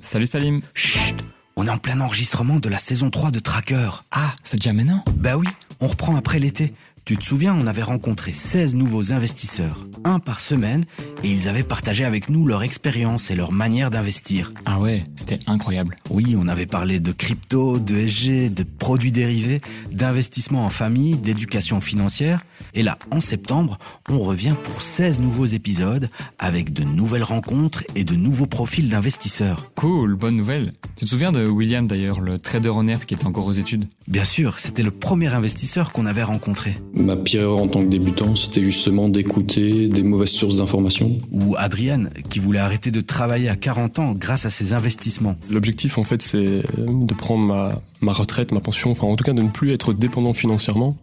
Salut Salim. Chut On est en plein enregistrement de la saison 3 de Tracker. Ah, c'est déjà maintenant? Bah oui, on reprend après l'été. Tu te souviens, on avait rencontré 16 nouveaux investisseurs, un par semaine, et ils avaient partagé avec nous leur expérience et leur manière d'investir. Ah ouais, c'était incroyable. Oui, on avait parlé de crypto, de SG, de produits dérivés, d'investissement en famille, d'éducation financière. Et là, en septembre, on revient pour 16 nouveaux épisodes avec de nouvelles rencontres et de nouveaux profils d'investisseurs. Cool, bonne nouvelle. Tu te souviens de William d'ailleurs, le trader en herbe qui était encore aux études? Bien sûr, c'était le premier investisseur qu'on avait rencontré. Ma pire erreur en tant que débutant, c'était justement d'écouter des mauvaises sources d'informations. Ou Adrienne, qui voulait arrêter de travailler à 40 ans grâce à ses investissements. L'objectif, en fait, c'est de prendre ma, ma retraite, ma pension, enfin, en tout cas, de ne plus être dépendant financièrement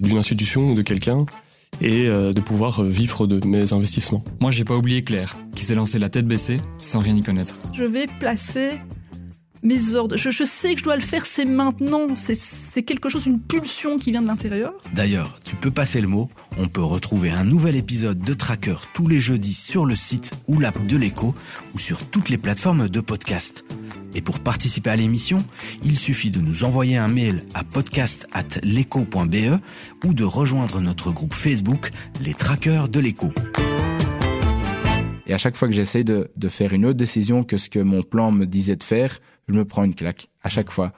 d'une institution ou de quelqu'un et euh, de pouvoir vivre de mes investissements. Moi, j'ai pas oublié Claire, qui s'est lancée la tête baissée, sans rien y connaître. Je vais placer mes ordres. Je, sais que je dois le faire, c'est maintenant. C'est- C'est quelque chose, une pulsion qui vient de l'intérieur. D'ailleurs, tu peux passer le mot, on peut retrouver un nouvel épisode de Tracker tous les jeudis sur le site ou l'app de l'écho ou sur toutes les plateformes de podcast. Et pour participer à l'émission, il suffit de nous envoyer un mail à podcast@leco.be ou de rejoindre notre groupe Facebook Les Trackers de l'écho. Et à chaque fois que j'essaye de, de faire une autre décision que ce que mon plan me disait de faire, je me prends une claque. À chaque fois.